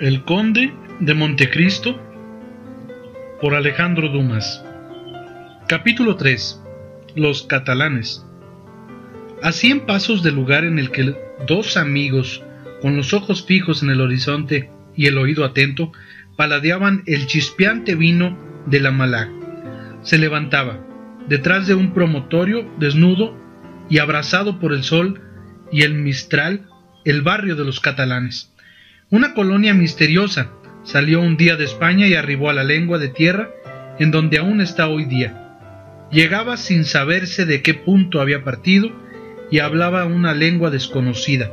El Conde de Montecristo por Alejandro Dumas. Capítulo 3 Los catalanes. A cien pasos del lugar en el que dos amigos, con los ojos fijos en el horizonte y el oído atento, paladeaban el chispeante vino de la Malá, se levantaba, detrás de un promontorio desnudo y abrazado por el sol y el mistral, el barrio de los catalanes una colonia misteriosa salió un día de España y arribó a la lengua de tierra en donde aún está hoy día. Llegaba sin saberse de qué punto había partido y hablaba una lengua desconocida.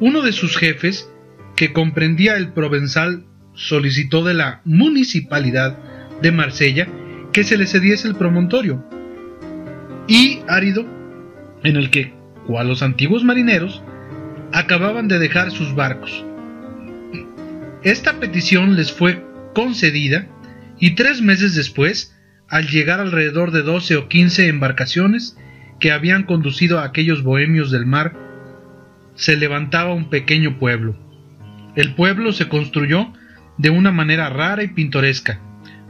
Uno de sus jefes, que comprendía el provenzal, solicitó de la municipalidad de Marsella que se le cediese el promontorio y árido en el que, cual los antiguos marineros, acababan de dejar sus barcos. Esta petición les fue concedida y tres meses después, al llegar alrededor de doce o quince embarcaciones que habían conducido a aquellos bohemios del mar, se levantaba un pequeño pueblo. El pueblo se construyó de una manera rara y pintoresca,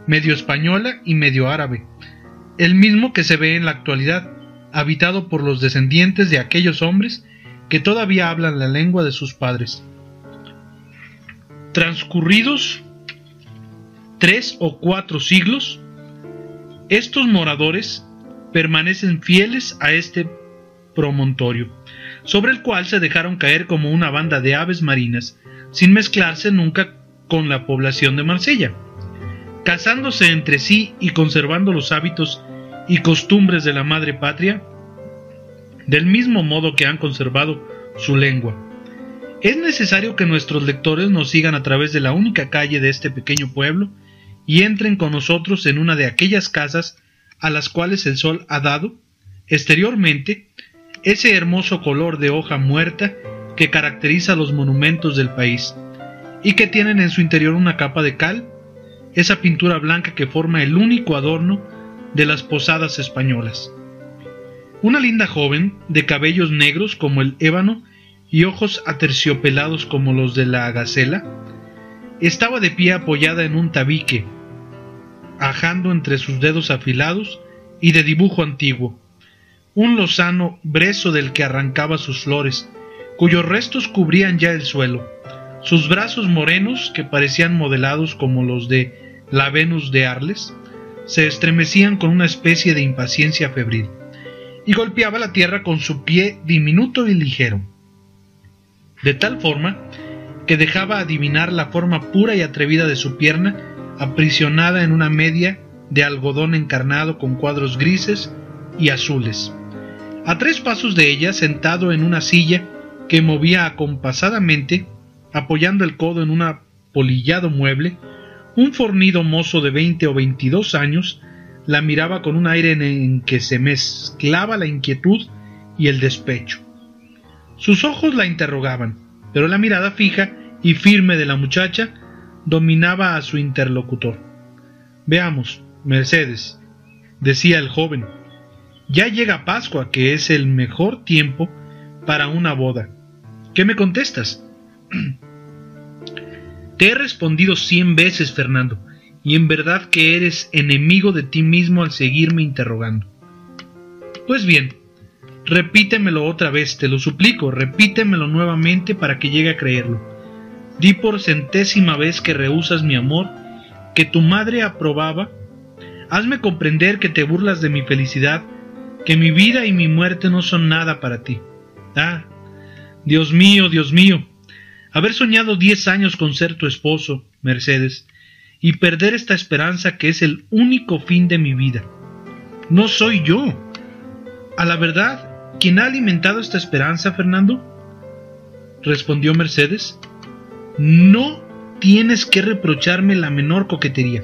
medio española y medio árabe, el mismo que se ve en la actualidad, habitado por los descendientes de aquellos hombres que todavía hablan la lengua de sus padres. Transcurridos tres o cuatro siglos, estos moradores permanecen fieles a este promontorio, sobre el cual se dejaron caer como una banda de aves marinas, sin mezclarse nunca con la población de Marsella, casándose entre sí y conservando los hábitos y costumbres de la madre patria, del mismo modo que han conservado su lengua. Es necesario que nuestros lectores nos sigan a través de la única calle de este pequeño pueblo y entren con nosotros en una de aquellas casas a las cuales el sol ha dado, exteriormente, ese hermoso color de hoja muerta que caracteriza los monumentos del país, y que tienen en su interior una capa de cal, esa pintura blanca que forma el único adorno de las posadas españolas. Una linda joven, de cabellos negros como el ébano, y ojos aterciopelados como los de la gacela, estaba de pie apoyada en un tabique, ajando entre sus dedos afilados y de dibujo antiguo, un lozano brezo del que arrancaba sus flores, cuyos restos cubrían ya el suelo. Sus brazos morenos, que parecían modelados como los de la Venus de Arles, se estremecían con una especie de impaciencia febril, y golpeaba la tierra con su pie diminuto y ligero de tal forma que dejaba adivinar la forma pura y atrevida de su pierna, aprisionada en una media de algodón encarnado con cuadros grises y azules. A tres pasos de ella, sentado en una silla que movía acompasadamente, apoyando el codo en un apolillado mueble, un fornido mozo de veinte o veintidós años la miraba con un aire en que se mezclaba la inquietud y el despecho. Sus ojos la interrogaban, pero la mirada fija y firme de la muchacha dominaba a su interlocutor. Veamos, Mercedes, decía el joven, ya llega Pascua, que es el mejor tiempo para una boda. ¿Qué me contestas? Te he respondido cien veces, Fernando, y en verdad que eres enemigo de ti mismo al seguirme interrogando. Pues bien, Repítemelo otra vez, te lo suplico, repítemelo nuevamente para que llegue a creerlo. Di por centésima vez que rehusas mi amor, que tu madre aprobaba. Hazme comprender que te burlas de mi felicidad, que mi vida y mi muerte no son nada para ti. Ah, Dios mío, Dios mío, haber soñado diez años con ser tu esposo, Mercedes, y perder esta esperanza que es el único fin de mi vida. No soy yo. A la verdad, ¿Quién ha alimentado esta esperanza, Fernando? respondió Mercedes. No tienes que reprocharme la menor coquetería.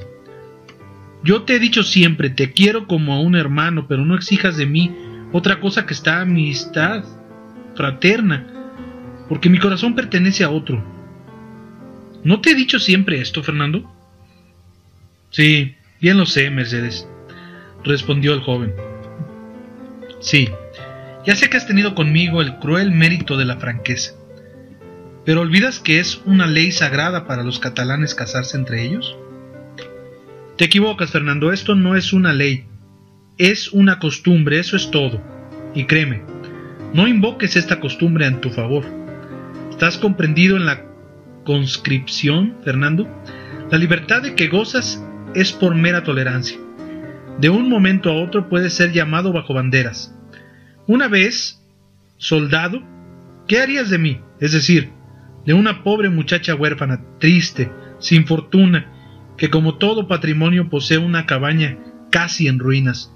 Yo te he dicho siempre, te quiero como a un hermano, pero no exijas de mí otra cosa que esta amistad fraterna, porque mi corazón pertenece a otro. ¿No te he dicho siempre esto, Fernando? Sí, bien lo sé, Mercedes, respondió el joven. Sí, ya sé que has tenido conmigo el cruel mérito de la franqueza. ¿Pero olvidas que es una ley sagrada para los catalanes casarse entre ellos? Te equivocas, Fernando, esto no es una ley, es una costumbre, eso es todo. Y créeme, no invoques esta costumbre en tu favor. ¿Estás comprendido en la conscripción, Fernando? La libertad de que gozas es por mera tolerancia. De un momento a otro puedes ser llamado bajo banderas. Una vez, soldado, ¿qué harías de mí? Es decir, de una pobre muchacha huérfana, triste, sin fortuna, que como todo patrimonio posee una cabaña casi en ruinas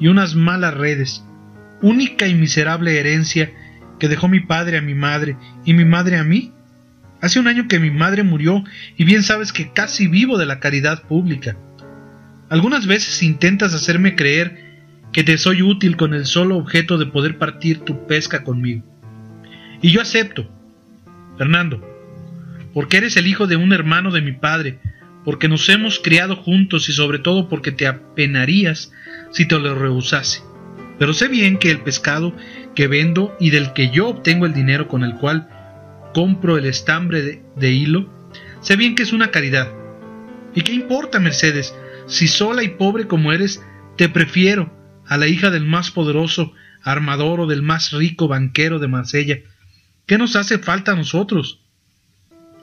y unas malas redes, única y miserable herencia que dejó mi padre a mi madre y mi madre a mí? Hace un año que mi madre murió y bien sabes que casi vivo de la caridad pública. Algunas veces intentas hacerme creer que te soy útil con el solo objeto de poder partir tu pesca conmigo. Y yo acepto, Fernando, porque eres el hijo de un hermano de mi padre, porque nos hemos criado juntos y sobre todo porque te apenarías si te lo rehusase. Pero sé bien que el pescado que vendo y del que yo obtengo el dinero con el cual compro el estambre de, de hilo, sé bien que es una caridad. ¿Y qué importa, Mercedes? Si sola y pobre como eres, te prefiero a la hija del más poderoso armador o del más rico banquero de Marsella. ¿Qué nos hace falta a nosotros?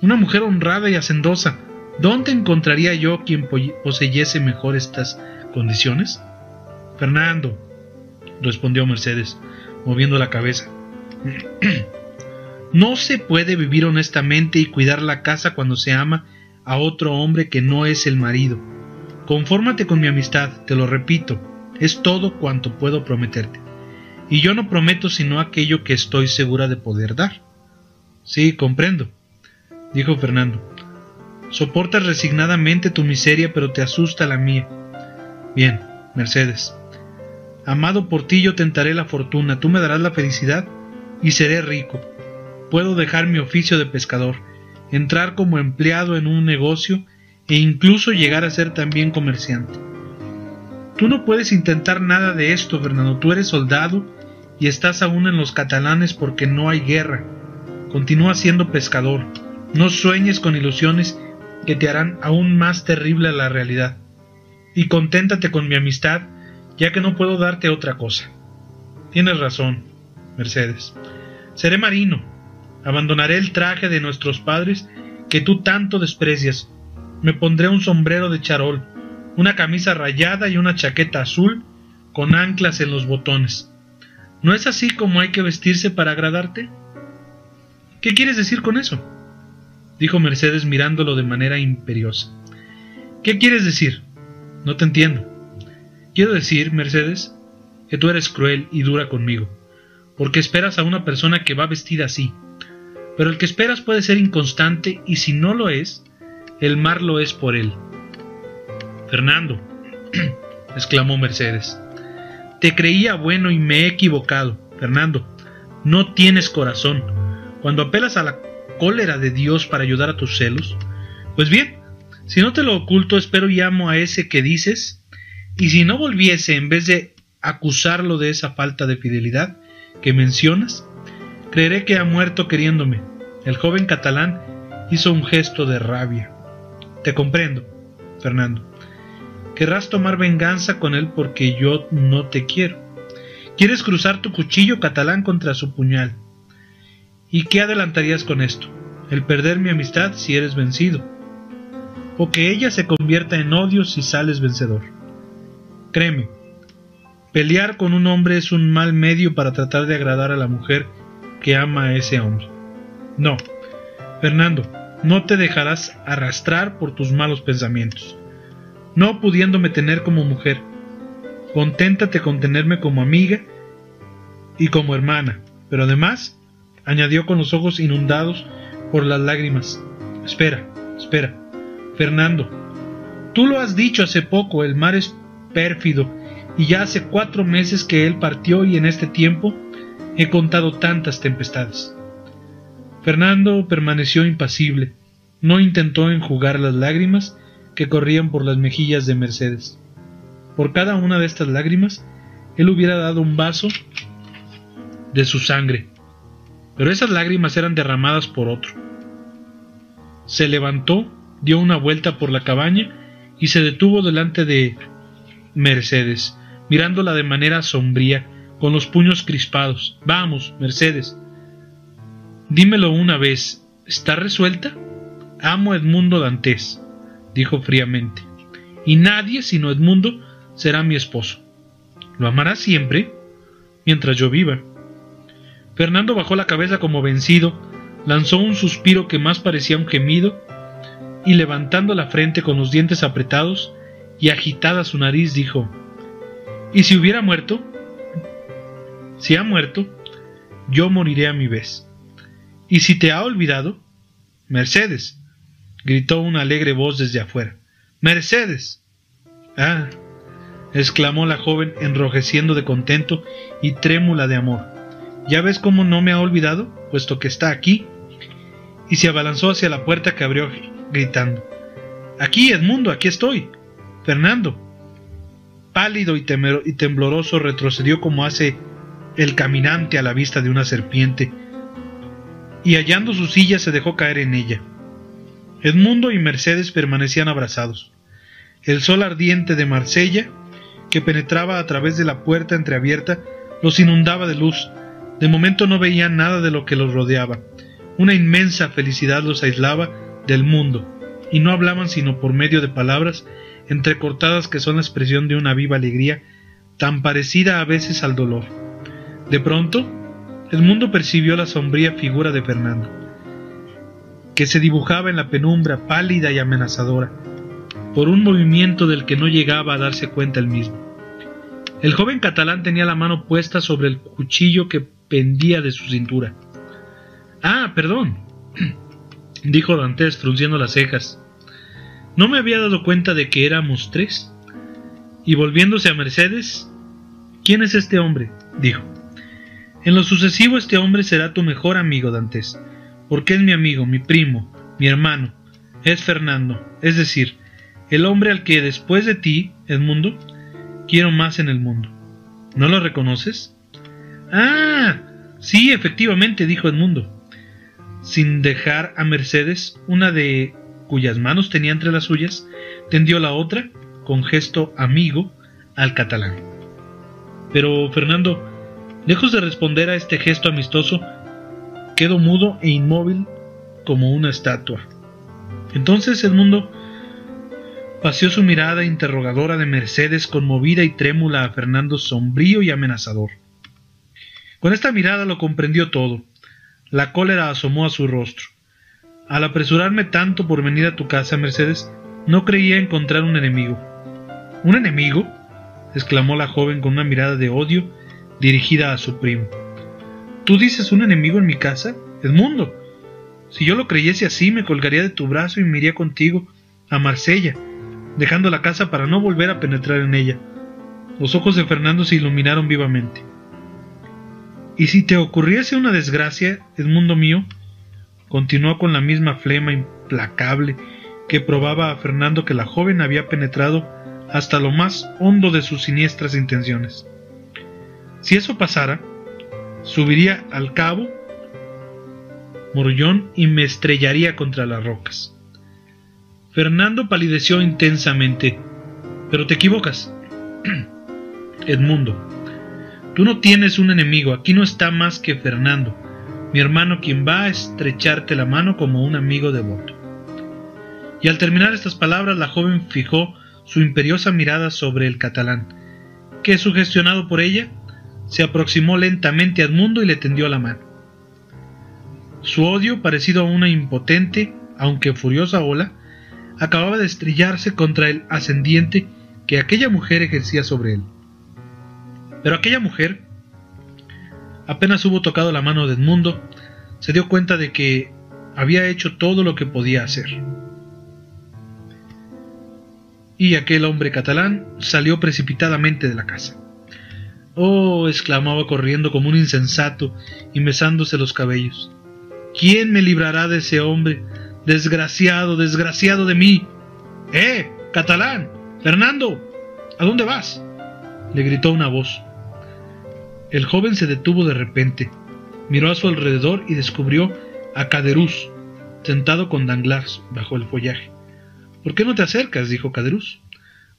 Una mujer honrada y hacendosa, ¿dónde encontraría yo quien poseyese mejor estas condiciones? Fernando, respondió Mercedes, moviendo la cabeza. no se puede vivir honestamente y cuidar la casa cuando se ama a otro hombre que no es el marido. Confórmate con mi amistad, te lo repito, es todo cuanto puedo prometerte. Y yo no prometo sino aquello que estoy segura de poder dar. Sí, comprendo, dijo Fernando. Soportas resignadamente tu miseria, pero te asusta la mía. Bien, Mercedes. Amado por ti yo tentaré la fortuna, tú me darás la felicidad y seré rico. Puedo dejar mi oficio de pescador, entrar como empleado en un negocio e incluso llegar a ser también comerciante. Tú no puedes intentar nada de esto, Fernando. Tú eres soldado y estás aún en los catalanes porque no hay guerra. Continúa siendo pescador. No sueñes con ilusiones que te harán aún más terrible la realidad. Y conténtate con mi amistad, ya que no puedo darte otra cosa. Tienes razón, Mercedes. Seré marino. Abandonaré el traje de nuestros padres que tú tanto desprecias me pondré un sombrero de charol, una camisa rayada y una chaqueta azul con anclas en los botones. ¿No es así como hay que vestirse para agradarte? ¿Qué quieres decir con eso? dijo Mercedes mirándolo de manera imperiosa. ¿Qué quieres decir? No te entiendo. Quiero decir, Mercedes, que tú eres cruel y dura conmigo, porque esperas a una persona que va vestida así. Pero el que esperas puede ser inconstante y si no lo es, el mar lo es por él. Fernando, exclamó Mercedes, te creía bueno y me he equivocado. Fernando, no tienes corazón. Cuando apelas a la cólera de Dios para ayudar a tus celos, pues bien, si no te lo oculto, espero llamo a ese que dices, y si no volviese en vez de acusarlo de esa falta de fidelidad que mencionas, creeré que ha muerto queriéndome. El joven catalán hizo un gesto de rabia. Te comprendo, Fernando. Querrás tomar venganza con él porque yo no te quiero. Quieres cruzar tu cuchillo catalán contra su puñal. ¿Y qué adelantarías con esto? El perder mi amistad si eres vencido. O que ella se convierta en odio si sales vencedor. Créeme, pelear con un hombre es un mal medio para tratar de agradar a la mujer que ama a ese hombre. No, Fernando, no te dejarás arrastrar por tus malos pensamientos. No pudiéndome tener como mujer, conténtate con tenerme como amiga y como hermana, pero además, añadió con los ojos inundados por las lágrimas, espera, espera, Fernando, tú lo has dicho hace poco, el mar es pérfido, y ya hace cuatro meses que él partió y en este tiempo he contado tantas tempestades. Fernando permaneció impasible, no intentó enjugar las lágrimas que corrían por las mejillas de Mercedes. Por cada una de estas lágrimas, él hubiera dado un vaso de su sangre. pero esas lágrimas eran derramadas por otro. Se levantó, dio una vuelta por la cabaña y se detuvo delante de Mercedes, mirándola de manera sombría, con los puños crispados. Vamos, Mercedes. Dímelo una vez, ¿está resuelta? Amo Edmundo Dantes, dijo fríamente, y nadie sino Edmundo será mi esposo. ¿Lo amará siempre? Mientras yo viva. Fernando bajó la cabeza como vencido, lanzó un suspiro que más parecía un gemido, y levantando la frente con los dientes apretados y agitada su nariz, dijo ¿Y si hubiera muerto? Si ha muerto, yo moriré a mi vez. ¿Y si te ha olvidado? Mercedes, gritó una alegre voz desde afuera. Mercedes. Ah, exclamó la joven enrojeciendo de contento y trémula de amor. ¿Ya ves cómo no me ha olvidado, puesto que está aquí? Y se abalanzó hacia la puerta que abrió gritando. Aquí, Edmundo, aquí estoy. Fernando. Pálido y, y tembloroso retrocedió como hace el caminante a la vista de una serpiente, y hallando su silla se dejó caer en ella. Edmundo y Mercedes permanecían abrazados. El sol ardiente de Marsella, que penetraba a través de la puerta entreabierta, los inundaba de luz. De momento no veían nada de lo que los rodeaba. Una inmensa felicidad los aislaba del mundo, y no hablaban sino por medio de palabras entrecortadas que son la expresión de una viva alegría, tan parecida a veces al dolor. De pronto, el mundo percibió la sombría figura de Fernando, que se dibujaba en la penumbra pálida y amenazadora, por un movimiento del que no llegaba a darse cuenta él mismo. El joven catalán tenía la mano puesta sobre el cuchillo que pendía de su cintura. Ah, perdón, dijo Dantes frunciendo las cejas. No me había dado cuenta de que éramos tres. Y volviéndose a Mercedes, ¿quién es este hombre? dijo. En lo sucesivo este hombre será tu mejor amigo, Dantes, porque es mi amigo, mi primo, mi hermano, es Fernando, es decir, el hombre al que después de ti, Edmundo, quiero más en el mundo. ¿No lo reconoces? Ah, sí, efectivamente, dijo Edmundo, sin dejar a Mercedes, una de cuyas manos tenía entre las suyas, tendió la otra, con gesto amigo, al catalán. Pero Fernando, Lejos de responder a este gesto amistoso, quedó mudo e inmóvil como una estatua. Entonces Edmundo paseó su mirada interrogadora de Mercedes conmovida y trémula a Fernando sombrío y amenazador. Con esta mirada lo comprendió todo. La cólera asomó a su rostro. Al apresurarme tanto por venir a tu casa, Mercedes, no creía encontrar un enemigo. ¿Un enemigo? exclamó la joven con una mirada de odio dirigida a su primo. ¿Tú dices un enemigo en mi casa? Edmundo. Si yo lo creyese así, me colgaría de tu brazo y me iría contigo a Marsella, dejando la casa para no volver a penetrar en ella. Los ojos de Fernando se iluminaron vivamente. ¿Y si te ocurriese una desgracia, Edmundo mío? continuó con la misma flema implacable que probaba a Fernando que la joven había penetrado hasta lo más hondo de sus siniestras intenciones. Si eso pasara, subiría al cabo Morullón y me estrellaría contra las rocas. Fernando palideció intensamente. Pero te equivocas. Edmundo, tú no tienes un enemigo, aquí no está más que Fernando, mi hermano quien va a estrecharte la mano como un amigo devoto. Y al terminar estas palabras la joven fijó su imperiosa mirada sobre el catalán, que sugestionado por ella, se aproximó lentamente a Edmundo y le tendió la mano. Su odio, parecido a una impotente, aunque furiosa ola, acababa de estrellarse contra el ascendiente que aquella mujer ejercía sobre él. Pero aquella mujer, apenas hubo tocado la mano de Edmundo, se dio cuenta de que había hecho todo lo que podía hacer. Y aquel hombre catalán salió precipitadamente de la casa. Oh, exclamaba corriendo como un insensato y mesándose los cabellos. ¿Quién me librará de ese hombre? Desgraciado, desgraciado de mí. ¡Eh! Catalán. Fernando. ¿A dónde vas? le gritó una voz. El joven se detuvo de repente. Miró a su alrededor y descubrió a Caderuz, sentado con Danglars bajo el follaje. ¿Por qué no te acercas? dijo Caderuz.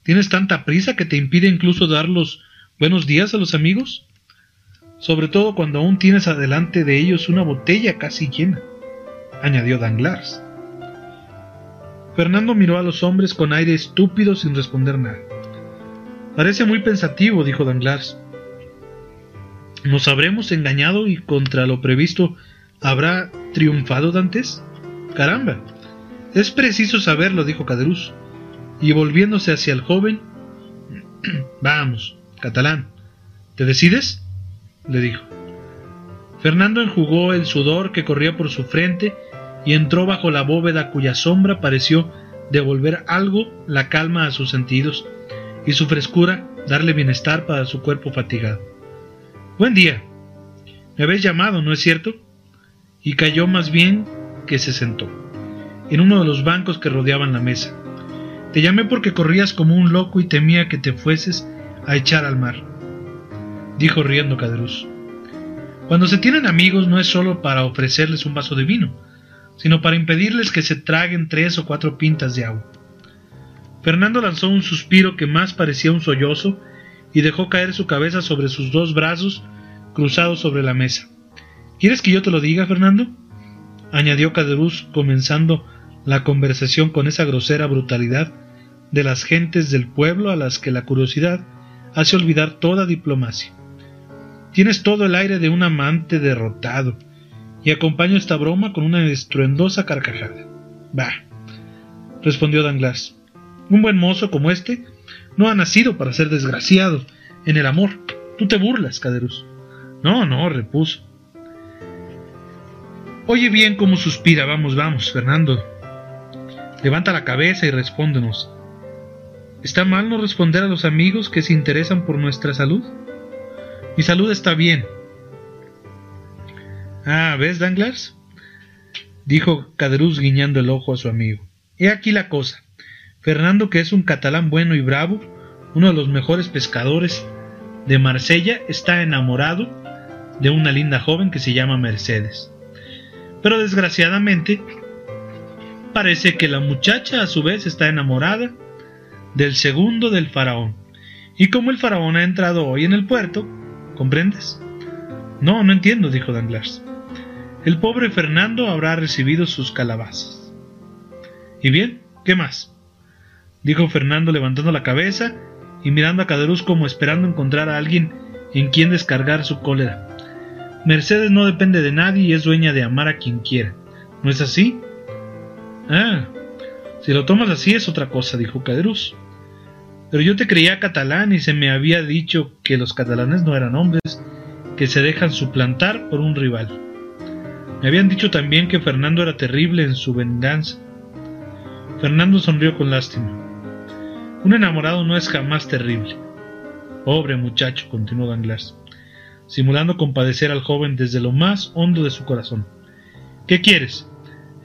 ¿Tienes tanta prisa que te impide incluso dar los buenos días a los amigos? Sobre todo cuando aún tienes adelante de ellos una botella casi llena, añadió Danglars. Fernando miró a los hombres con aire estúpido sin responder nada. Parece muy pensativo, dijo Danglars. ¿Nos habremos engañado y contra lo previsto habrá triunfado Dantes? Caramba. Es preciso saberlo, dijo Caderuz. Y volviéndose hacia el joven, Vamos, catalán, ¿te decides? le dijo. Fernando enjugó el sudor que corría por su frente y entró bajo la bóveda cuya sombra pareció devolver algo la calma a sus sentidos y su frescura darle bienestar para su cuerpo fatigado. Buen día. Me habéis llamado, ¿no es cierto? Y cayó más bien que se sentó, en uno de los bancos que rodeaban la mesa. Te llamé porque corrías como un loco y temía que te fueses a echar al mar, dijo riendo Caderuz. Cuando se tienen amigos no es solo para ofrecerles un vaso de vino, sino para impedirles que se traguen tres o cuatro pintas de agua. Fernando lanzó un suspiro que más parecía un sollozo y dejó caer su cabeza sobre sus dos brazos cruzados sobre la mesa. ¿Quieres que yo te lo diga, Fernando? añadió Caderuz, comenzando la conversación con esa grosera brutalidad de las gentes del pueblo a las que la curiosidad hace olvidar toda diplomacia. Tienes todo el aire de un amante derrotado, y acompaño esta broma con una estruendosa carcajada. Bah, respondió Danglars. Un buen mozo como este no ha nacido para ser desgraciado en el amor. Tú te burlas, Caderus. No, no, repuso. Oye bien cómo suspira. Vamos, vamos, Fernando. Levanta la cabeza y respóndenos. ¿Está mal no responder a los amigos que se interesan por nuestra salud? Mi salud está bien, Ah, ¿ves, Danglars? dijo Caderuz guiñando el ojo a su amigo. He aquí la cosa. Fernando, que es un catalán bueno y bravo, uno de los mejores pescadores de Marsella, está enamorado de una linda joven que se llama Mercedes. Pero desgraciadamente, parece que la muchacha a su vez está enamorada del segundo del faraón. Y como el faraón ha entrado hoy en el puerto, ¿comprendes? No, no entiendo, dijo Danglars el pobre Fernando habrá recibido sus calabazas. ¿Y bien? ¿Qué más? dijo Fernando levantando la cabeza y mirando a Caderuz como esperando encontrar a alguien en quien descargar su cólera. Mercedes no depende de nadie y es dueña de amar a quien quiera. ¿No es así? Ah, si lo tomas así es otra cosa, dijo Caderuz. Pero yo te creía catalán y se me había dicho que los catalanes no eran hombres que se dejan suplantar por un rival. Me habían dicho también que Fernando era terrible en su venganza. Fernando sonrió con lástima. Un enamorado no es jamás terrible. Pobre muchacho, continuó Danglars, simulando compadecer al joven desde lo más hondo de su corazón. ¿Qué quieres?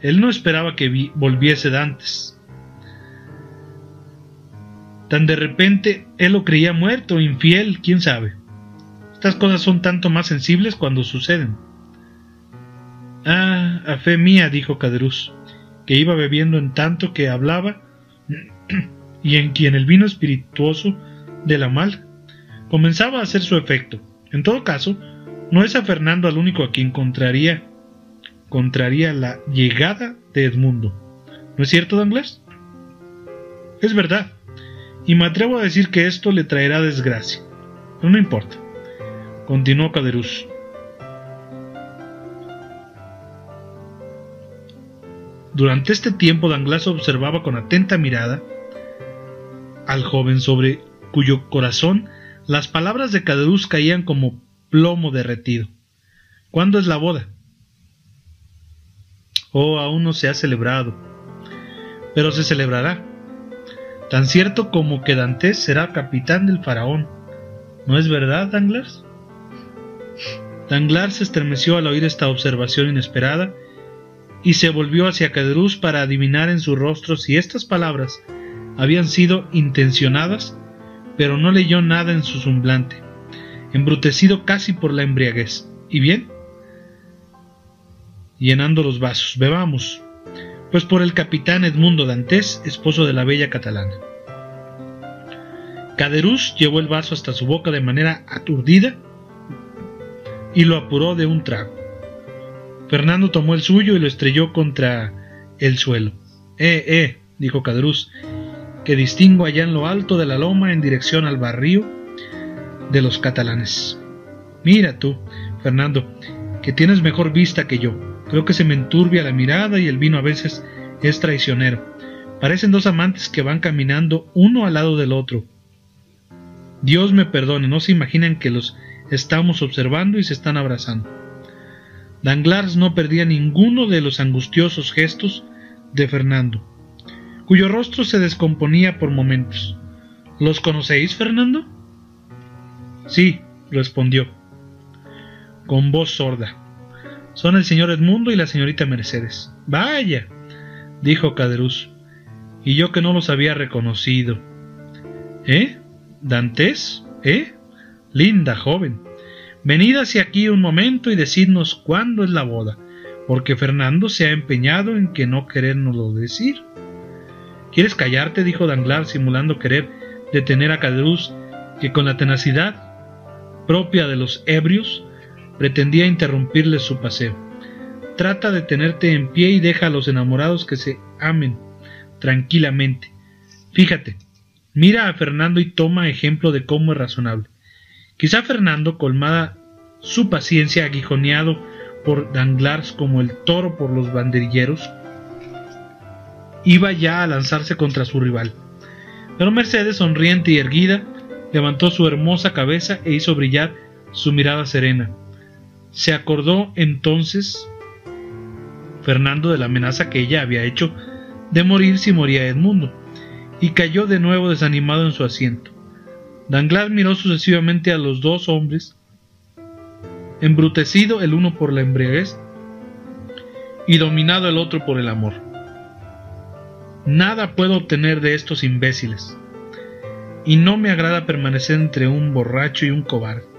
Él no esperaba que volviese Dantes. Tan de repente él lo creía muerto, infiel, quién sabe. Estas cosas son tanto más sensibles cuando suceden. Ah, a fe mía, dijo Caderuz, que iba bebiendo en tanto que hablaba, y en quien el vino espirituoso de la mal comenzaba a hacer su efecto. En todo caso, no es a Fernando al único a quien contraría, contraría la llegada de Edmundo. ¿No es cierto, Danglars? Es verdad, y me atrevo a decir que esto le traerá desgracia. No importa, continuó Caderuz. Durante este tiempo Danglars observaba con atenta mirada al joven sobre cuyo corazón las palabras de Caderuz caían como plomo derretido. ¿Cuándo es la boda? Oh, aún no se ha celebrado. Pero se celebrará. Tan cierto como que Dantes será capitán del faraón. ¿No es verdad, Danglars? Danglars se estremeció al oír esta observación inesperada y se volvió hacia Caderuz para adivinar en su rostro si estas palabras habían sido intencionadas, pero no leyó nada en su semblante, embrutecido casi por la embriaguez. ¿Y bien? llenando los vasos. Bebamos. Pues por el capitán Edmundo Dantes, esposo de la bella catalana. Caderús llevó el vaso hasta su boca de manera aturdida y lo apuró de un trago. Fernando tomó el suyo y lo estrelló contra el suelo. Eh, eh, dijo Caderús, que distingo allá en lo alto de la loma en dirección al barrio de los catalanes. Mira tú, Fernando, que tienes mejor vista que yo. Creo que se me enturbia la mirada y el vino a veces es traicionero. Parecen dos amantes que van caminando uno al lado del otro. Dios me perdone, no se imaginan que los estamos observando y se están abrazando. Danglars no perdía ninguno de los angustiosos gestos de Fernando, cuyo rostro se descomponía por momentos. ¿Los conocéis, Fernando? Sí, respondió, con voz sorda. Son el señor Edmundo y la señorita Mercedes. Vaya, dijo Caderuz, y yo que no los había reconocido. ¿Eh? ¿Dantes? ¿Eh? Linda joven. Venid hacia aquí un momento y decidnos cuándo es la boda, porque Fernando se ha empeñado en que no querérnoslo decir. ¿Quieres callarte? dijo Danglars, simulando querer detener a Caderousse, que con la tenacidad propia de los ebrios pretendía interrumpirle su paseo. Trata de tenerte en pie y deja a los enamorados que se amen tranquilamente. Fíjate, mira a Fernando y toma ejemplo de cómo es razonable. Quizá Fernando, colmada su paciencia, aguijoneado por Danglars como el toro por los banderilleros, iba ya a lanzarse contra su rival. Pero Mercedes, sonriente y erguida, levantó su hermosa cabeza e hizo brillar su mirada serena. Se acordó entonces Fernando de la amenaza que ella había hecho de morir si moría Edmundo, y cayó de nuevo desanimado en su asiento. Danglars miró sucesivamente a los dos hombres, embrutecido el uno por la embriaguez y dominado el otro por el amor. Nada puedo obtener de estos imbéciles, y no me agrada permanecer entre un borracho y un cobarde.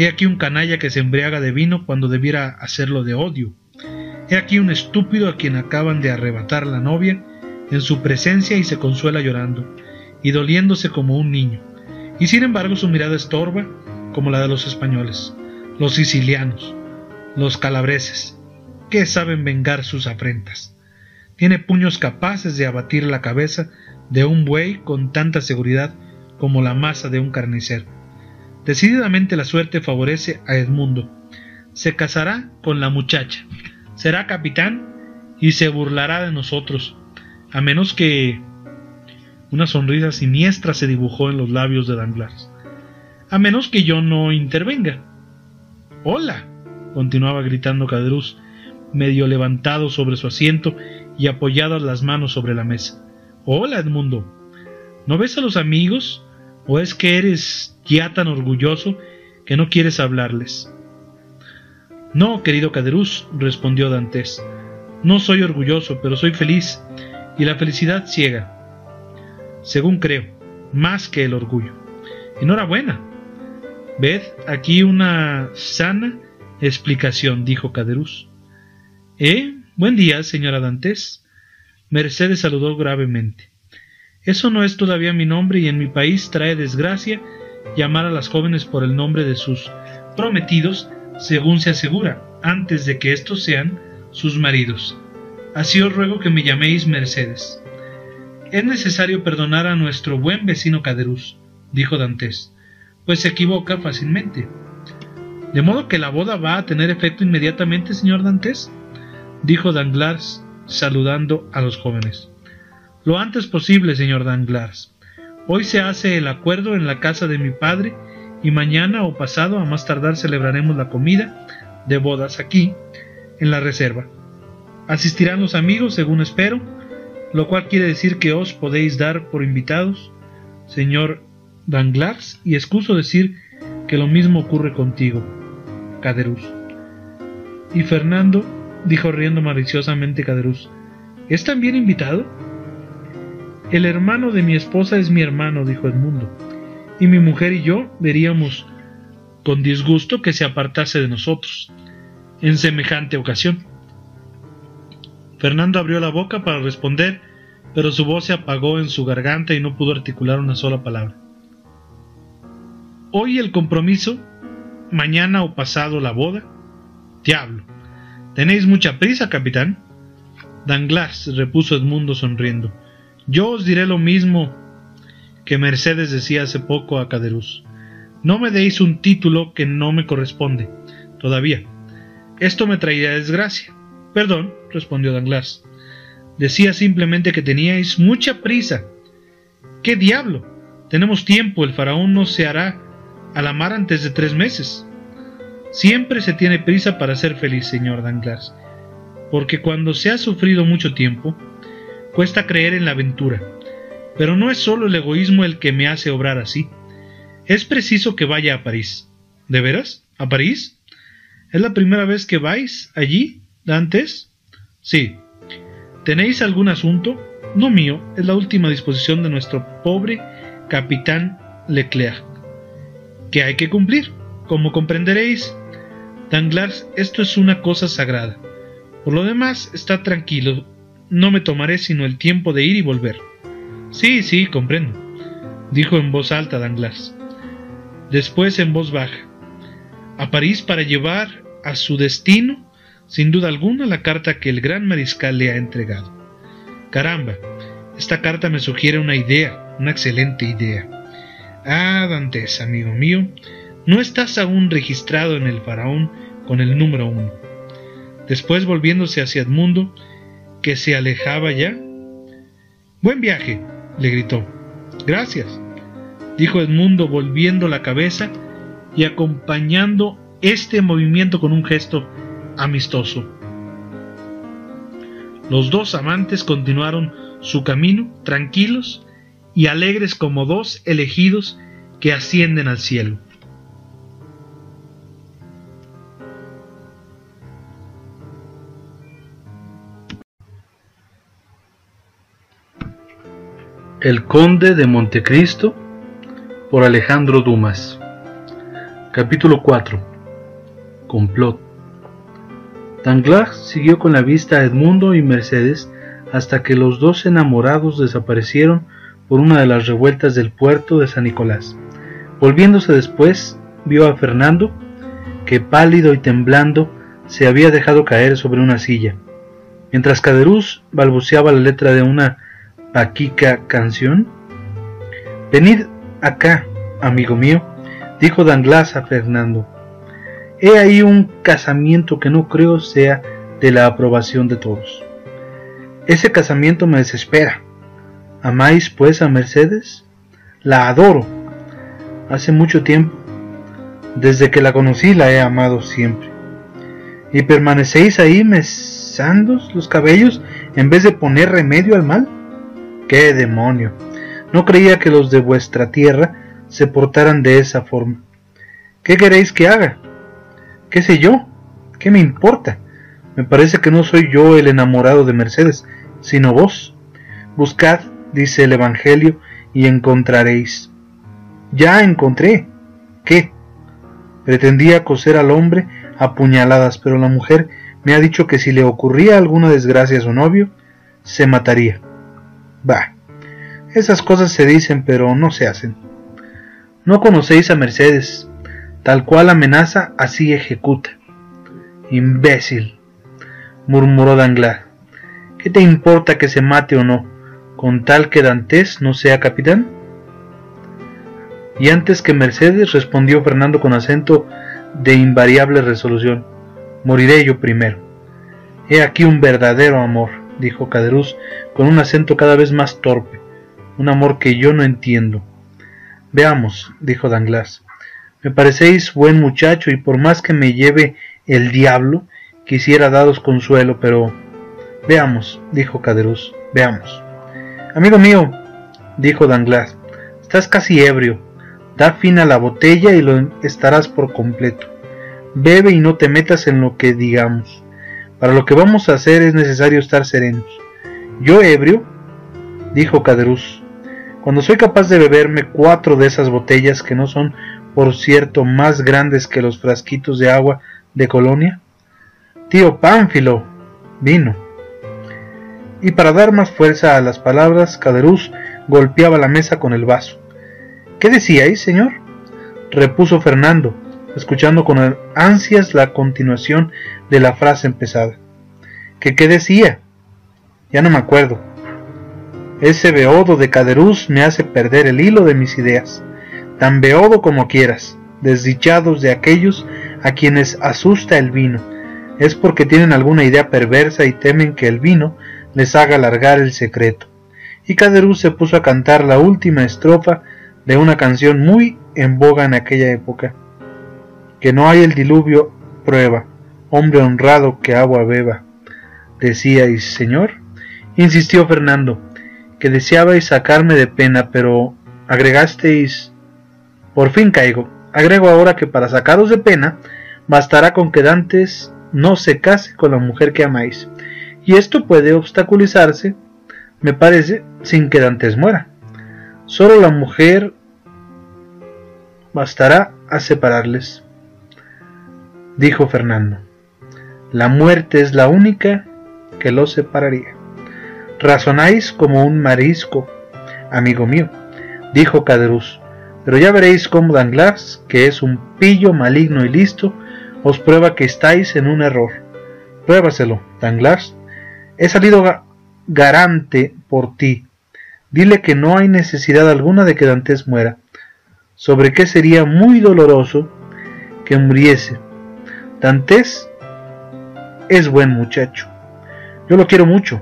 He aquí un canalla que se embriaga de vino cuando debiera hacerlo de odio. He aquí un estúpido a quien acaban de arrebatar la novia en su presencia y se consuela llorando, y doliéndose como un niño y sin embargo su mirada estorba como la de los españoles, los sicilianos, los calabreses, que saben vengar sus afrentas. Tiene puños capaces de abatir la cabeza de un buey con tanta seguridad como la masa de un carnicero. Decididamente la suerte favorece a Edmundo. Se casará con la muchacha, será capitán y se burlará de nosotros, a menos que una sonrisa siniestra se dibujó en los labios de Danglars. A menos que yo no intervenga. Hola, continuaba gritando Caderousse, medio levantado sobre su asiento y apoyadas las manos sobre la mesa. Hola, Edmundo. ¿No ves a los amigos? ¿O es que eres ya tan orgulloso que no quieres hablarles? No, querido Caderousse, respondió Dantes. No soy orgulloso, pero soy feliz, y la felicidad ciega según creo, más que el orgullo. Enhorabuena. Ved aquí una sana explicación, dijo Caderús. ¿Eh? Buen día, señora Dantes. Mercedes saludó gravemente. Eso no es todavía mi nombre y en mi país trae desgracia llamar a las jóvenes por el nombre de sus prometidos, según se asegura, antes de que estos sean sus maridos. Así os ruego que me llaméis Mercedes. Es necesario perdonar a nuestro buen vecino Caderus, dijo Dantes, pues se equivoca fácilmente. ¿De modo que la boda va a tener efecto inmediatamente, señor Dantes? dijo Danglars, saludando a los jóvenes. Lo antes posible, señor Danglars. Hoy se hace el acuerdo en la casa de mi padre y mañana o pasado a más tardar celebraremos la comida de bodas aquí, en la reserva. Asistirán los amigos, según espero, lo cual quiere decir que os podéis dar por invitados, señor Danglars, y excuso decir que lo mismo ocurre contigo, Caderus. Y Fernando, dijo riendo maliciosamente Caderus, ¿es también invitado? El hermano de mi esposa es mi hermano, dijo Edmundo, y mi mujer y yo veríamos con disgusto que se apartase de nosotros en semejante ocasión. Fernando abrió la boca para responder, pero su voz se apagó en su garganta y no pudo articular una sola palabra. Hoy el compromiso, mañana o pasado la boda. Diablo. ¿Tenéis mucha prisa, capitán? Danglars, repuso Edmundo sonriendo. Yo os diré lo mismo que Mercedes decía hace poco a Caderuz. No me deis un título que no me corresponde, todavía. Esto me traería desgracia. Perdón, respondió Danglars. Decía simplemente que teníais mucha prisa. ¿Qué diablo? Tenemos tiempo, el faraón no se hará a la mar antes de tres meses. Siempre se tiene prisa para ser feliz, señor Danglars, porque cuando se ha sufrido mucho tiempo, cuesta creer en la aventura. Pero no es solo el egoísmo el que me hace obrar así. Es preciso que vaya a París. ¿De veras? ¿A París? ¿Es la primera vez que vais allí, Dantes? Sí. ¿Tenéis algún asunto? No mío, es la última disposición de nuestro pobre capitán Leclerc, que hay que cumplir. Como comprenderéis, Danglars, esto es una cosa sagrada. Por lo demás, está tranquilo, no me tomaré sino el tiempo de ir y volver. Sí, sí, comprendo, dijo en voz alta Danglars. Después en voz baja. A París para llevar a su destino, sin duda alguna, la carta que el gran mariscal le ha entregado. Caramba, esta carta me sugiere una idea, una excelente idea. Ah, Dantes, amigo mío, no estás aún registrado en el faraón con el número uno. Después volviéndose hacia Edmundo, que se alejaba ya. Buen viaje, le gritó. Gracias, dijo Edmundo volviendo la cabeza y acompañando este movimiento con un gesto amistoso. Los dos amantes continuaron su camino tranquilos y alegres como dos elegidos que ascienden al cielo. El Conde de Montecristo por Alejandro Dumas. Capítulo 4 Complot. Danglars siguió con la vista a Edmundo y Mercedes hasta que los dos enamorados desaparecieron por una de las revueltas del puerto de San Nicolás. Volviéndose después, vio a Fernando, que pálido y temblando se había dejado caer sobre una silla, mientras Caderuz balbuceaba la letra de una paquica canción. Venid acá, amigo mío, dijo Danglars a Fernando. He ahí un casamiento que no creo sea de la aprobación de todos. Ese casamiento me desespera. ¿Amáis pues a Mercedes? La adoro. Hace mucho tiempo. Desde que la conocí la he amado siempre. ¿Y permanecéis ahí mesándos los cabellos en vez de poner remedio al mal? ¡Qué demonio! No creía que los de vuestra tierra se portaran de esa forma. ¿Qué queréis que haga? ¿Qué sé yo? ¿Qué me importa? Me parece que no soy yo el enamorado de Mercedes, sino vos. Buscad dice el Evangelio, y encontraréis. Ya encontré. ¿Qué? Pretendía coser al hombre a puñaladas, pero la mujer me ha dicho que si le ocurría alguna desgracia a su novio, se mataría. Bah, esas cosas se dicen, pero no se hacen. No conocéis a Mercedes, tal cual amenaza, así ejecuta. Imbécil, murmuró Danglars. ¿Qué te importa que se mate o no? con tal que Dantes no sea capitán? Y antes que Mercedes respondió Fernando con acento de invariable resolución, moriré yo primero. He aquí un verdadero amor, dijo Caderuz con un acento cada vez más torpe, un amor que yo no entiendo. Veamos, dijo Danglars, me parecéis buen muchacho y por más que me lleve el diablo, quisiera daros consuelo, pero... Veamos, dijo Caderuz, veamos. Amigo mío, dijo Danglars, estás casi ebrio. Da fin a la botella y lo estarás por completo. Bebe y no te metas en lo que digamos. Para lo que vamos a hacer es necesario estar serenos. Yo ebrio, dijo Caderuz, cuando soy capaz de beberme cuatro de esas botellas que no son, por cierto, más grandes que los frasquitos de agua de Colonia. Tío Pánfilo, vino. y para dar más fuerza a las palabras, Caderuz golpeaba la mesa con el vaso. ¿Qué decíais, señor? repuso Fernando, escuchando con ansias la continuación de la frase empezada. ¿Que qué decía? Ya no me acuerdo. Ese beodo de Caderuz me hace perder el hilo de mis ideas. Tan beodo como quieras, desdichados de aquellos a quienes asusta el vino. Es porque tienen alguna idea perversa y temen que el vino les haga alargar el secreto. Y Caderuz se puso a cantar la última estrofa de una canción muy en boga en aquella época. Que no hay el diluvio prueba, hombre honrado que agua beba. Decíais, señor, insistió Fernando, que deseabais sacarme de pena, pero agregasteis... Por fin caigo. Agrego ahora que para sacaros de pena, bastará con que Dantes no se case con la mujer que amáis. Y esto puede obstaculizarse, me parece, sin que Dantes muera. Solo la mujer bastará a separarles, dijo Fernando. La muerte es la única que los separaría. Razonáis como un marisco, amigo mío, dijo Caderuz, pero ya veréis cómo Danglars, que es un pillo maligno y listo, os prueba que estáis en un error. Pruébaselo, Danglars. He salido garante por ti. Dile que no hay necesidad alguna de que Dantes muera sobre qué sería muy doloroso que muriese. Dantes es buen muchacho. Yo lo quiero mucho.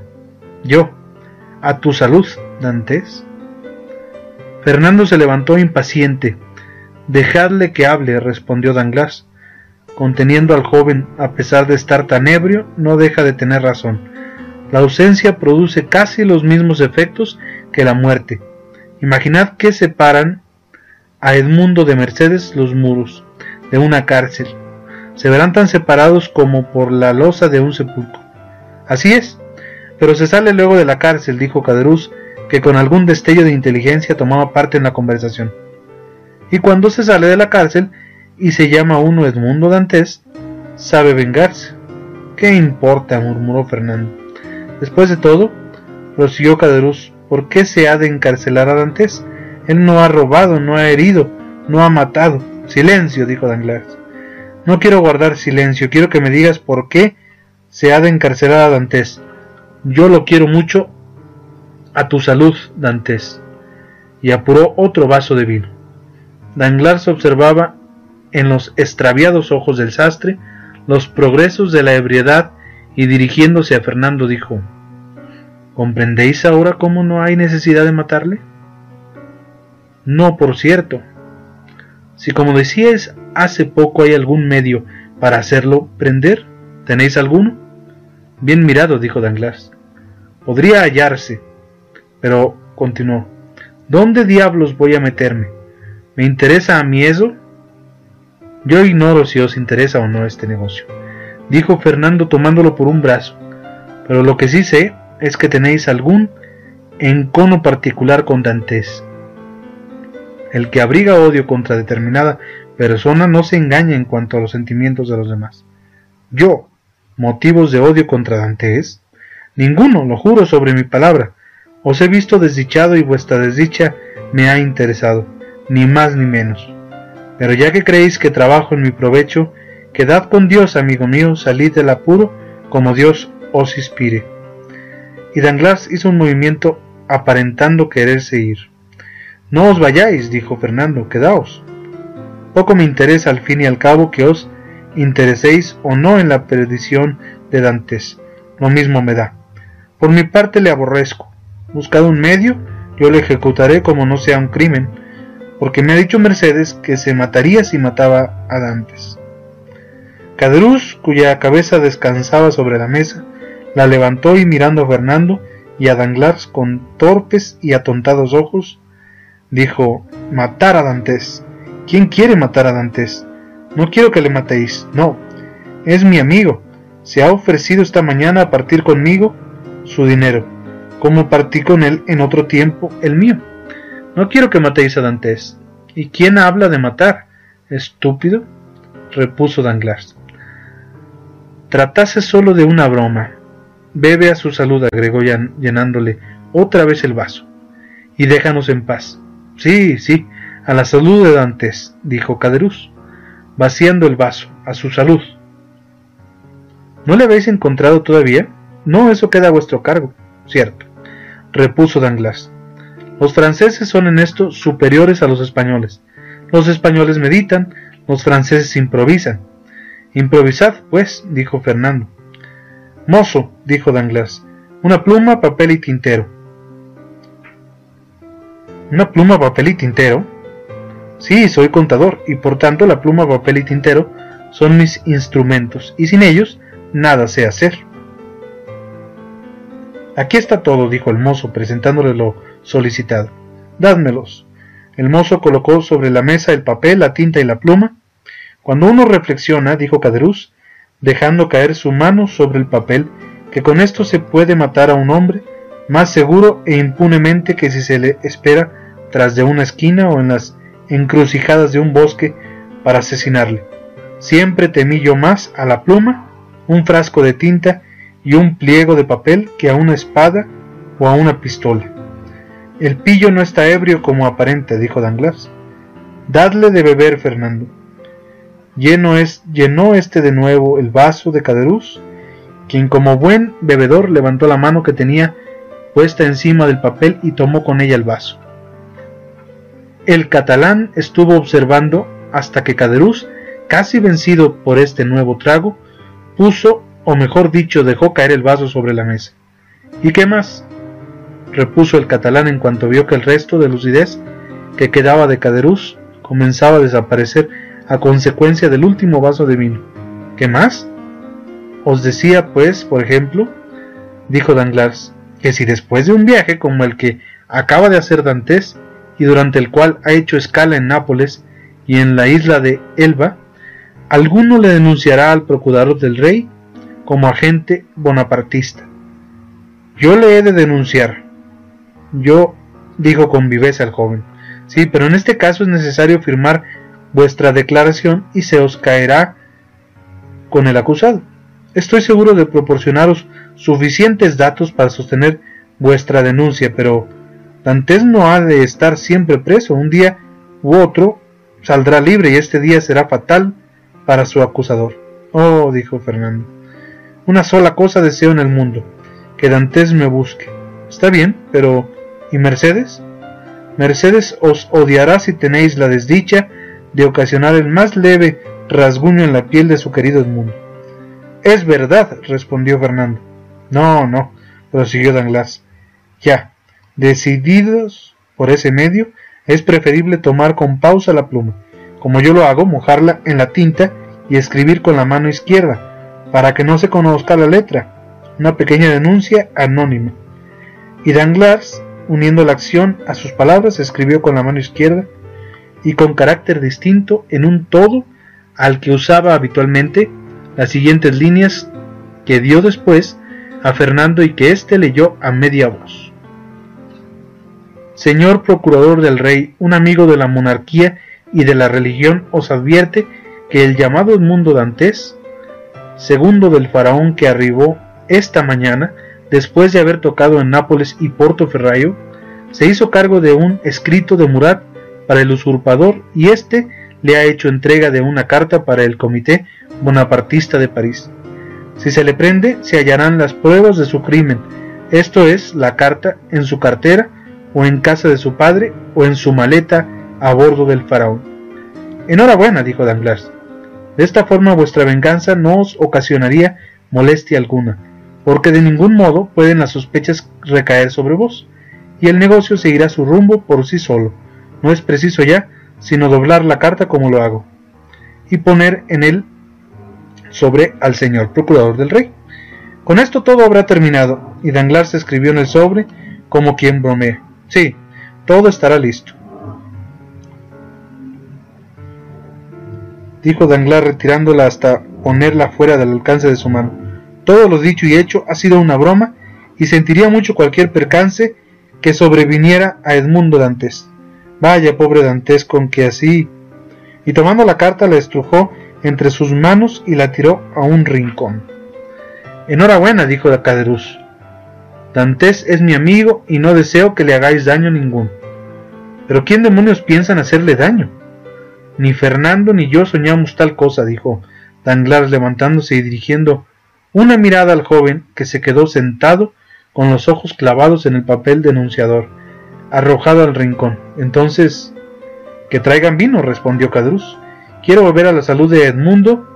Yo. A tu salud, Dantes. Fernando se levantó impaciente. Dejadle que hable, respondió Danglars. Conteniendo al joven, a pesar de estar tan ebrio, no deja de tener razón. La ausencia produce casi los mismos efectos que la muerte. Imaginad que separan a Edmundo de Mercedes los muros de una cárcel. Se verán tan separados como por la losa de un sepulcro. Así es, pero se sale luego de la cárcel, dijo Caderuz, que con algún destello de inteligencia tomaba parte en la conversación. Y cuando se sale de la cárcel y se llama uno Edmundo Dantes, sabe vengarse. ¿Qué importa? murmuró Fernando. Después de todo, prosiguió Caderuz, ¿por qué se ha de encarcelar a Dantes? Él no ha robado, no ha herido, no ha matado. Silencio, dijo Danglars. No quiero guardar silencio, quiero que me digas por qué se ha de encarcelar a Dantes. Yo lo quiero mucho. A tu salud, Dantes. Y apuró otro vaso de vino. Danglars observaba en los extraviados ojos del sastre los progresos de la ebriedad y dirigiéndose a Fernando dijo ¿Comprendéis ahora cómo no hay necesidad de matarle? No, por cierto. Si como decíais hace poco hay algún medio para hacerlo prender, ¿tenéis alguno? Bien mirado, dijo Danglars. Podría hallarse. Pero, continuó, ¿dónde diablos voy a meterme? ¿Me interesa a mí eso? Yo ignoro si os interesa o no este negocio, dijo Fernando tomándolo por un brazo, pero lo que sí sé es que tenéis algún encono particular con Dantes. El que abriga odio contra determinada persona no se engaña en cuanto a los sentimientos de los demás. Yo, motivos de odio contra Dantes, ninguno, lo juro sobre mi palabra. Os he visto desdichado y vuestra desdicha me ha interesado, ni más ni menos. Pero ya que creéis que trabajo en mi provecho, quedad con Dios, amigo mío, salid del apuro como Dios os inspire. Y Danglars hizo un movimiento aparentando quererse ir. No os vayáis, dijo Fernando, quedaos. Poco me interesa al fin y al cabo que os intereséis o no en la perdición de Dantes. Lo mismo me da. Por mi parte le aborrezco. Buscad un medio, yo le ejecutaré como no sea un crimen, porque me ha dicho Mercedes que se mataría si mataba a Dantes. Caderuz, cuya cabeza descansaba sobre la mesa, la levantó y mirando a Fernando y a Danglars con torpes y atontados ojos, Dijo, matar a Dantes. ¿Quién quiere matar a Dantes? No quiero que le matéis, no. Es mi amigo. Se ha ofrecido esta mañana a partir conmigo su dinero, como partí con él en otro tiempo el mío. No quiero que matéis a Dantes. ¿Y quién habla de matar? Estúpido, repuso Danglars. Tratase solo de una broma. Bebe a su salud, agregó llenándole otra vez el vaso. Y déjanos en paz. Sí, sí, a la salud de Dantes, dijo Caderuz, vaciando el vaso, a su salud. ¿No le habéis encontrado todavía? No, eso queda a vuestro cargo. Cierto, repuso Danglars. Los franceses son en esto superiores a los españoles. Los españoles meditan, los franceses improvisan. Improvisad, pues, dijo Fernando. Mozo, dijo Danglars, una pluma, papel y tintero. ¿Una pluma, papel y tintero? Sí, soy contador, y por tanto la pluma, papel y tintero son mis instrumentos, y sin ellos nada sé hacer. Aquí está todo, dijo el mozo, presentándole lo solicitado. Dádmelos. El mozo colocó sobre la mesa el papel, la tinta y la pluma. Cuando uno reflexiona, dijo Caderuz, dejando caer su mano sobre el papel, que con esto se puede matar a un hombre más seguro e impunemente que si se le espera tras de una esquina o en las encrucijadas de un bosque para asesinarle. Siempre temí yo más a la pluma, un frasco de tinta y un pliego de papel que a una espada o a una pistola. El pillo no está ebrio como aparente, dijo Danglars. Dadle de beber, Fernando. Lleno es, llenó este de nuevo el vaso de Caderuz, quien como buen bebedor levantó la mano que tenía puesta encima del papel y tomó con ella el vaso. El catalán estuvo observando hasta que Caderuz, casi vencido por este nuevo trago, puso, o mejor dicho, dejó caer el vaso sobre la mesa. ¿Y qué más? repuso el catalán en cuanto vio que el resto de lucidez que quedaba de Caderuz comenzaba a desaparecer a consecuencia del último vaso de vino. ¿Qué más? Os decía, pues, por ejemplo, dijo Danglars, que si después de un viaje como el que acaba de hacer Dantes y durante el cual ha hecho escala en Nápoles y en la isla de Elba, alguno le denunciará al procurador del rey como agente bonapartista. Yo le he de denunciar. Yo, dijo con viveza el joven. Sí, pero en este caso es necesario firmar vuestra declaración y se os caerá con el acusado. Estoy seguro de proporcionaros suficientes datos para sostener vuestra denuncia, pero Dantes no ha de estar siempre preso. Un día u otro saldrá libre y este día será fatal para su acusador. Oh, dijo Fernando, una sola cosa deseo en el mundo, que Dantes me busque. Está bien, pero ¿y Mercedes? Mercedes os odiará si tenéis la desdicha de ocasionar el más leve rasguño en la piel de su querido Edmundo. Es verdad, respondió Fernando. No, no, prosiguió Danglars. Ya, decididos por ese medio, es preferible tomar con pausa la pluma, como yo lo hago, mojarla en la tinta y escribir con la mano izquierda, para que no se conozca la letra, una pequeña denuncia anónima. Y Danglars, uniendo la acción a sus palabras, escribió con la mano izquierda y con carácter distinto en un todo al que usaba habitualmente las siguientes líneas que dio después a Fernando y que éste leyó a media voz. Señor Procurador del Rey, un amigo de la monarquía y de la religión os advierte que el llamado Edmundo Dantes, segundo del faraón que arribó esta mañana, después de haber tocado en Nápoles y Portoferraio, se hizo cargo de un escrito de Murat para el usurpador y éste le ha hecho entrega de una carta para el Comité Bonapartista de París. Si se le prende, se hallarán las pruebas de su crimen, esto es, la carta en su cartera, o en casa de su padre, o en su maleta a bordo del faraón. Enhorabuena, dijo Danglars. De esta forma vuestra venganza no os ocasionaría molestia alguna, porque de ningún modo pueden las sospechas recaer sobre vos, y el negocio seguirá su rumbo por sí solo no es preciso ya, sino doblar la carta como lo hago, y poner en él sobre al señor procurador del rey. Con esto todo habrá terminado, y Danglars escribió en el sobre como quien bromea. Sí, todo estará listo. Dijo Danglars retirándola hasta ponerla fuera del alcance de su mano. Todo lo dicho y hecho ha sido una broma y sentiría mucho cualquier percance que sobreviniera a Edmundo Dantes. Vaya, pobre Dantes, con que así. Y tomando la carta la estrujó entre sus manos y la tiró a un rincón. Enhorabuena, dijo Caderuz. Dantes es mi amigo y no deseo que le hagáis daño ninguno. Pero ¿quién demonios piensan hacerle daño? Ni Fernando ni yo soñamos tal cosa, dijo Danglars levantándose y dirigiendo una mirada al joven que se quedó sentado con los ojos clavados en el papel denunciador, arrojado al rincón. Entonces, que traigan vino, respondió Cadruz. Quiero volver a la salud de Edmundo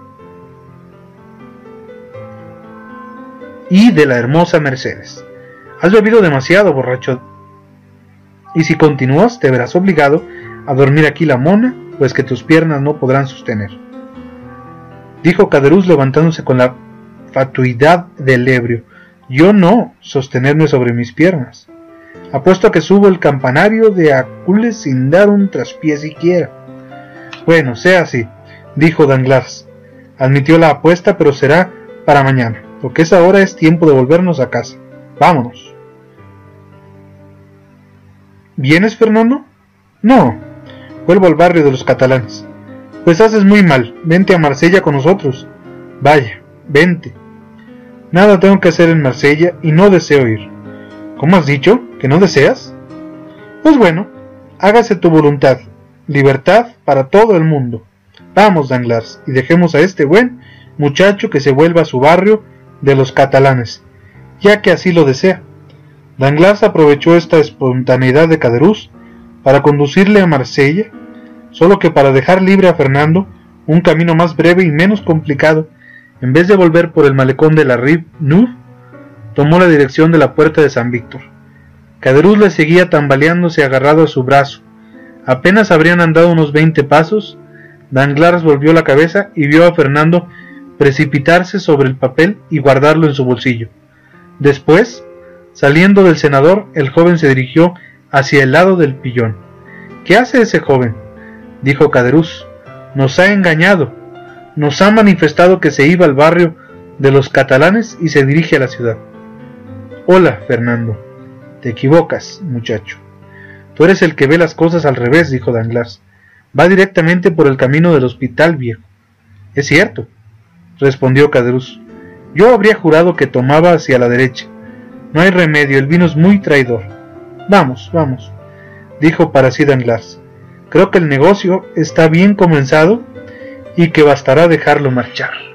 y de la hermosa Mercedes. Has bebido demasiado, borracho. Y si continúas, te verás obligado a dormir aquí la mona, pues que tus piernas no podrán sostener. Dijo Caderuz levantándose con la fatuidad del ebrio. Yo no sostenerme sobre mis piernas. Apuesto a que subo el campanario de Acules sin dar un traspié siquiera. Bueno, sea así, dijo Danglars. Admitió la apuesta, pero será para mañana, porque esa hora es tiempo de volvernos a casa. Vámonos. ¿Vienes, Fernando? No, vuelvo al barrio de los catalanes. Pues haces muy mal, vente a Marsella con nosotros. Vaya, vente. Nada tengo que hacer en Marsella y no deseo ir. ¿Cómo has dicho? ¿Que no deseas? Pues bueno, hágase tu voluntad. Libertad para todo el mundo. Vamos, Danglars, y dejemos a este buen muchacho que se vuelva a su barrio de los catalanes, ya que así lo desea. Danglars aprovechó esta espontaneidad de Caderuz para conducirle a Marsella solo que para dejar libre a Fernando un camino más breve y menos complicado, en vez de volver por el malecón de la Rive Neuve, tomó la dirección de la puerta de San Víctor. Caderuz le seguía tambaleándose agarrado a su brazo. Apenas habrían andado unos veinte pasos, Danglars volvió la cabeza y vio a Fernando precipitarse sobre el papel y guardarlo en su bolsillo. Después, saliendo del senador, el joven se dirigió hacia el lado del pillón. ¿Qué hace ese joven? dijo Caderuz, nos ha engañado, nos ha manifestado que se iba al barrio de los catalanes y se dirige a la ciudad. Hola, Fernando. Te equivocas, muchacho. Tú eres el que ve las cosas al revés, dijo Danglars. Va directamente por el camino del hospital viejo. Es cierto, respondió Caderuz. Yo habría jurado que tomaba hacia la derecha. No hay remedio, el vino es muy traidor. Vamos, vamos, dijo para sí Danglars. Creo que el negocio está bien comenzado y que bastará dejarlo marchar.